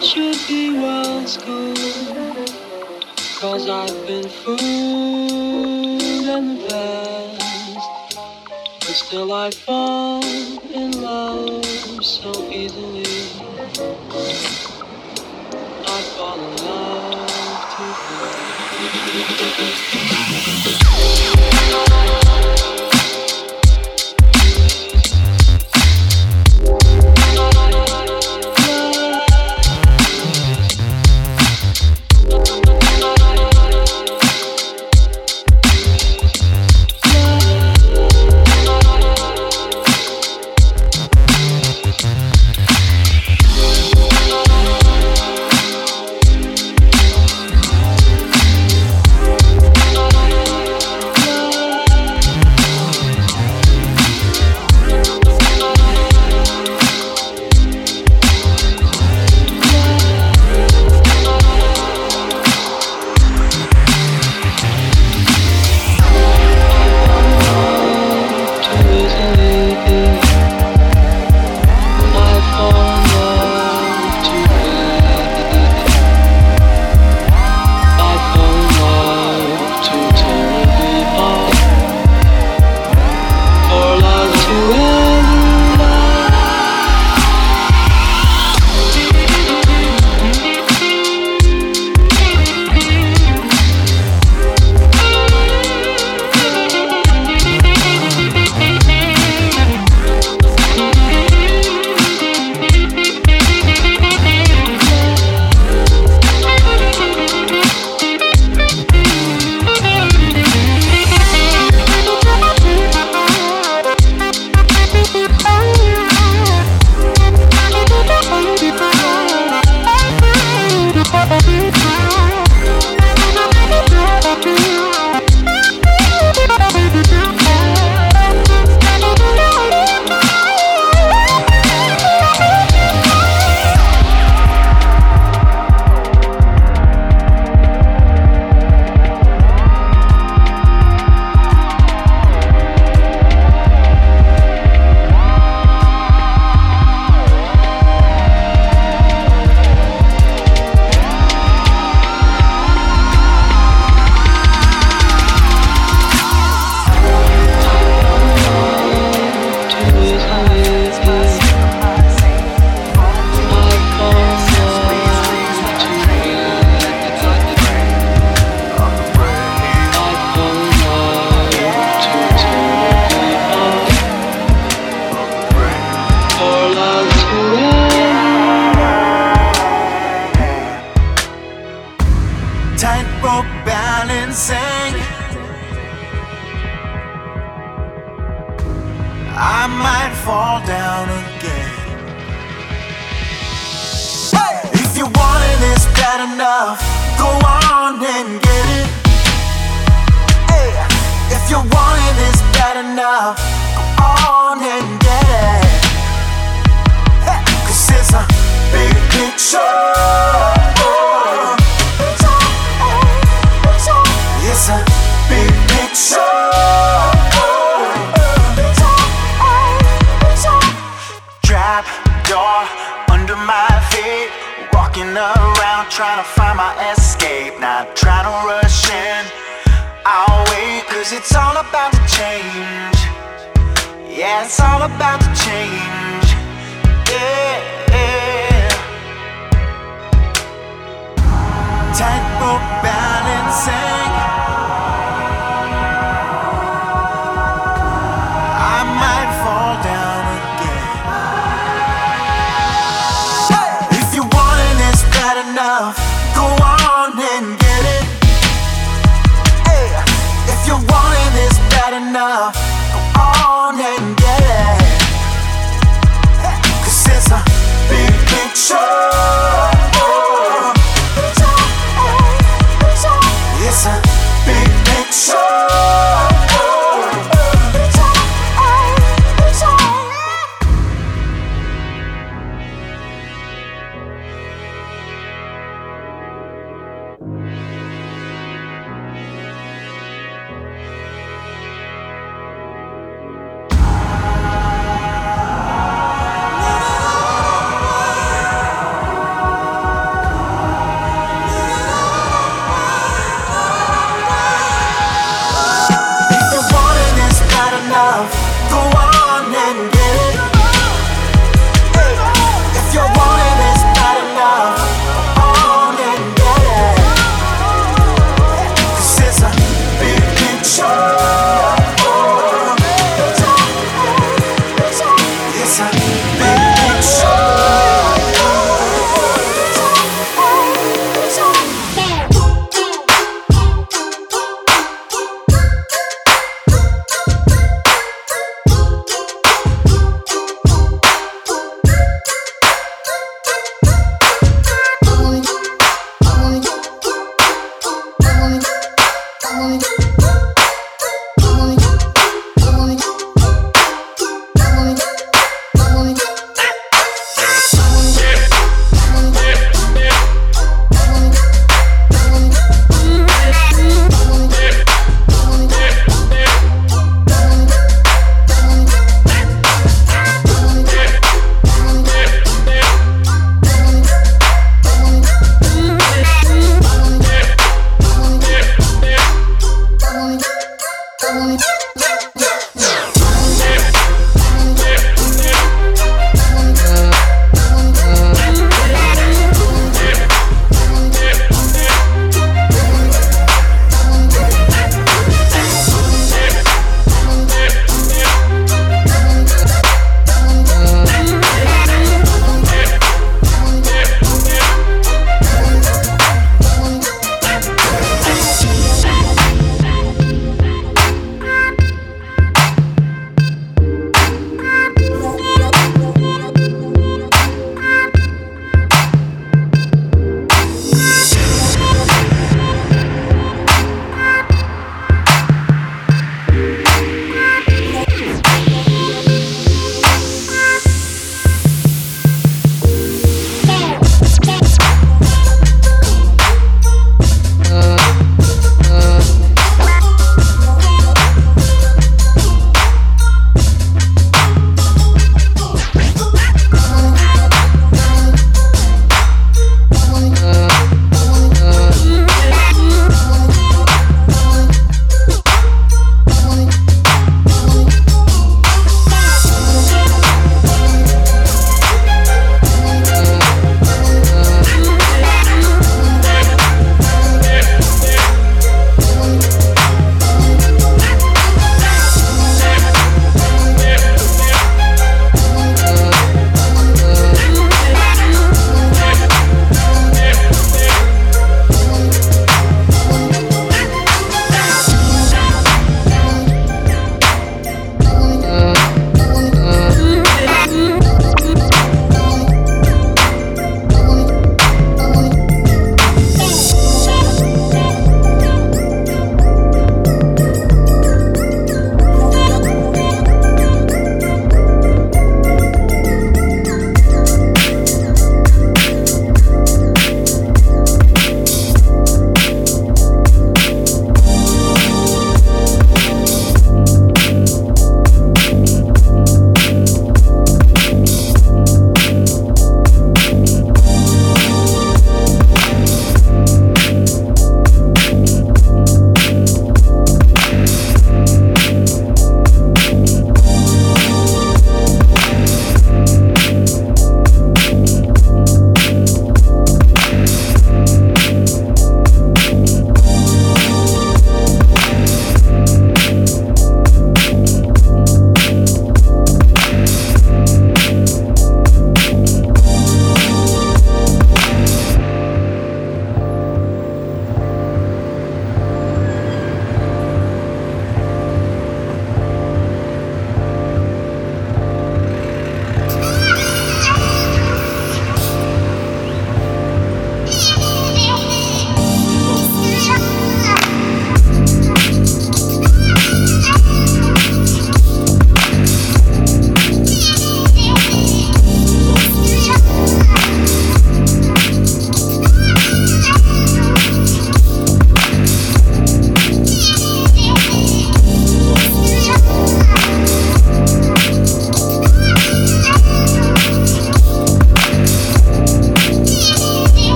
it should be well schooled. Cause I've been fooled in the past. But still I fall in love so easily. I fall in love too fast.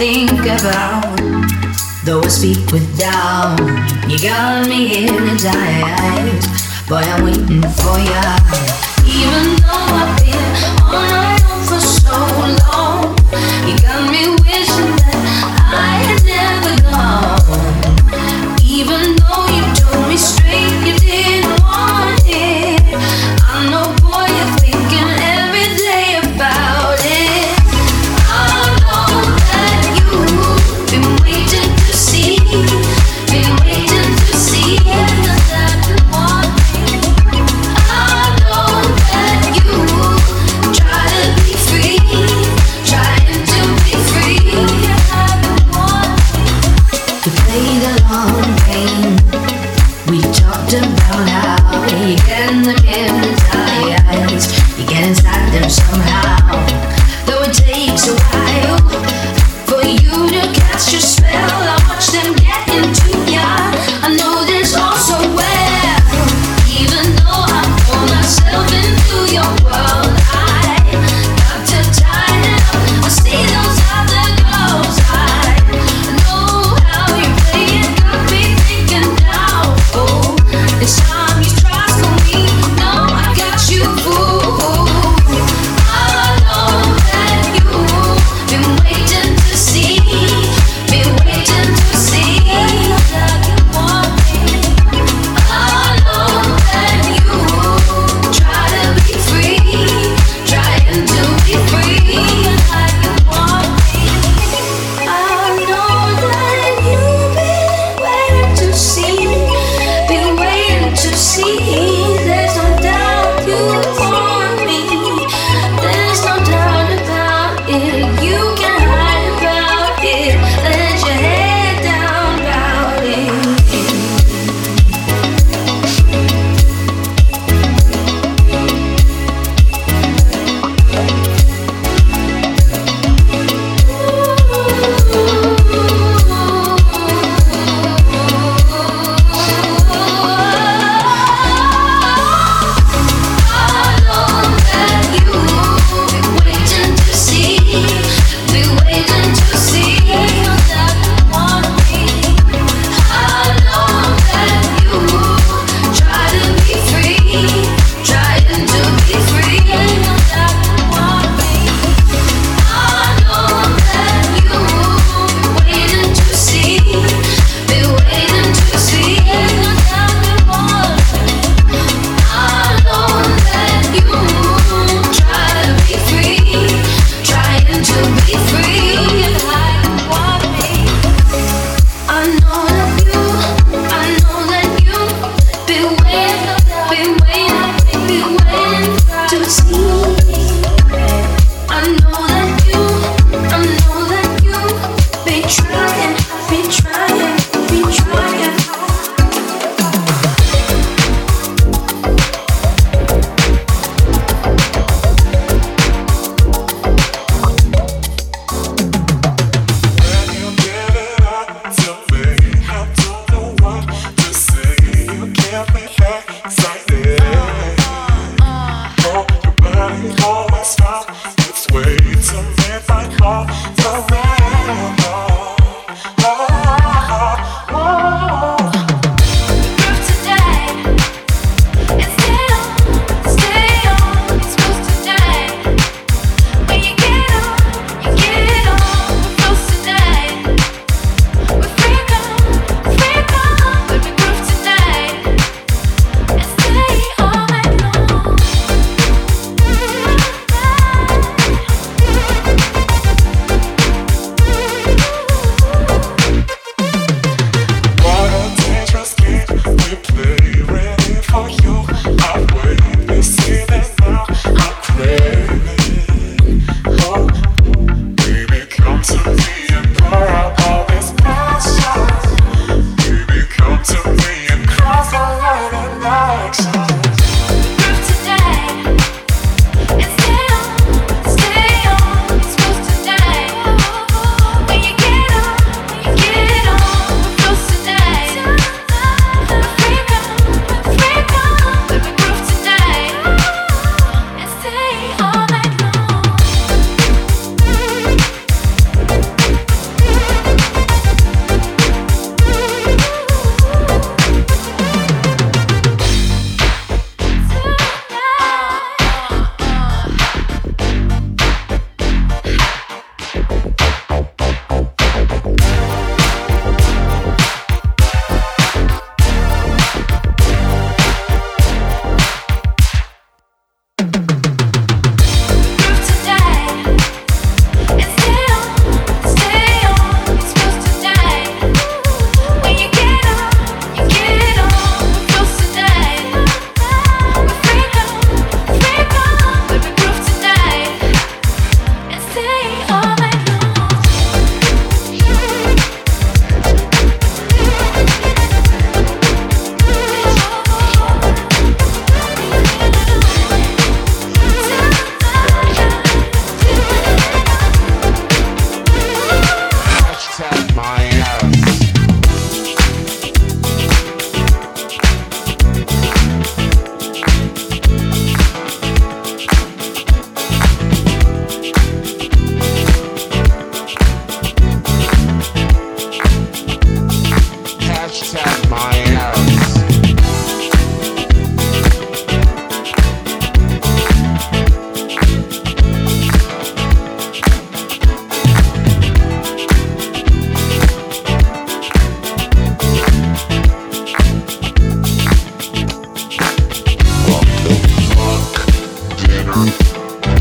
think about. Though I speak with doubt, you got me hypnotized. Boy, I'm waiting for ya. Even though I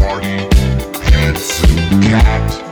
party. a and cat.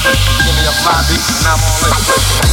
Give me a five and I'm all in.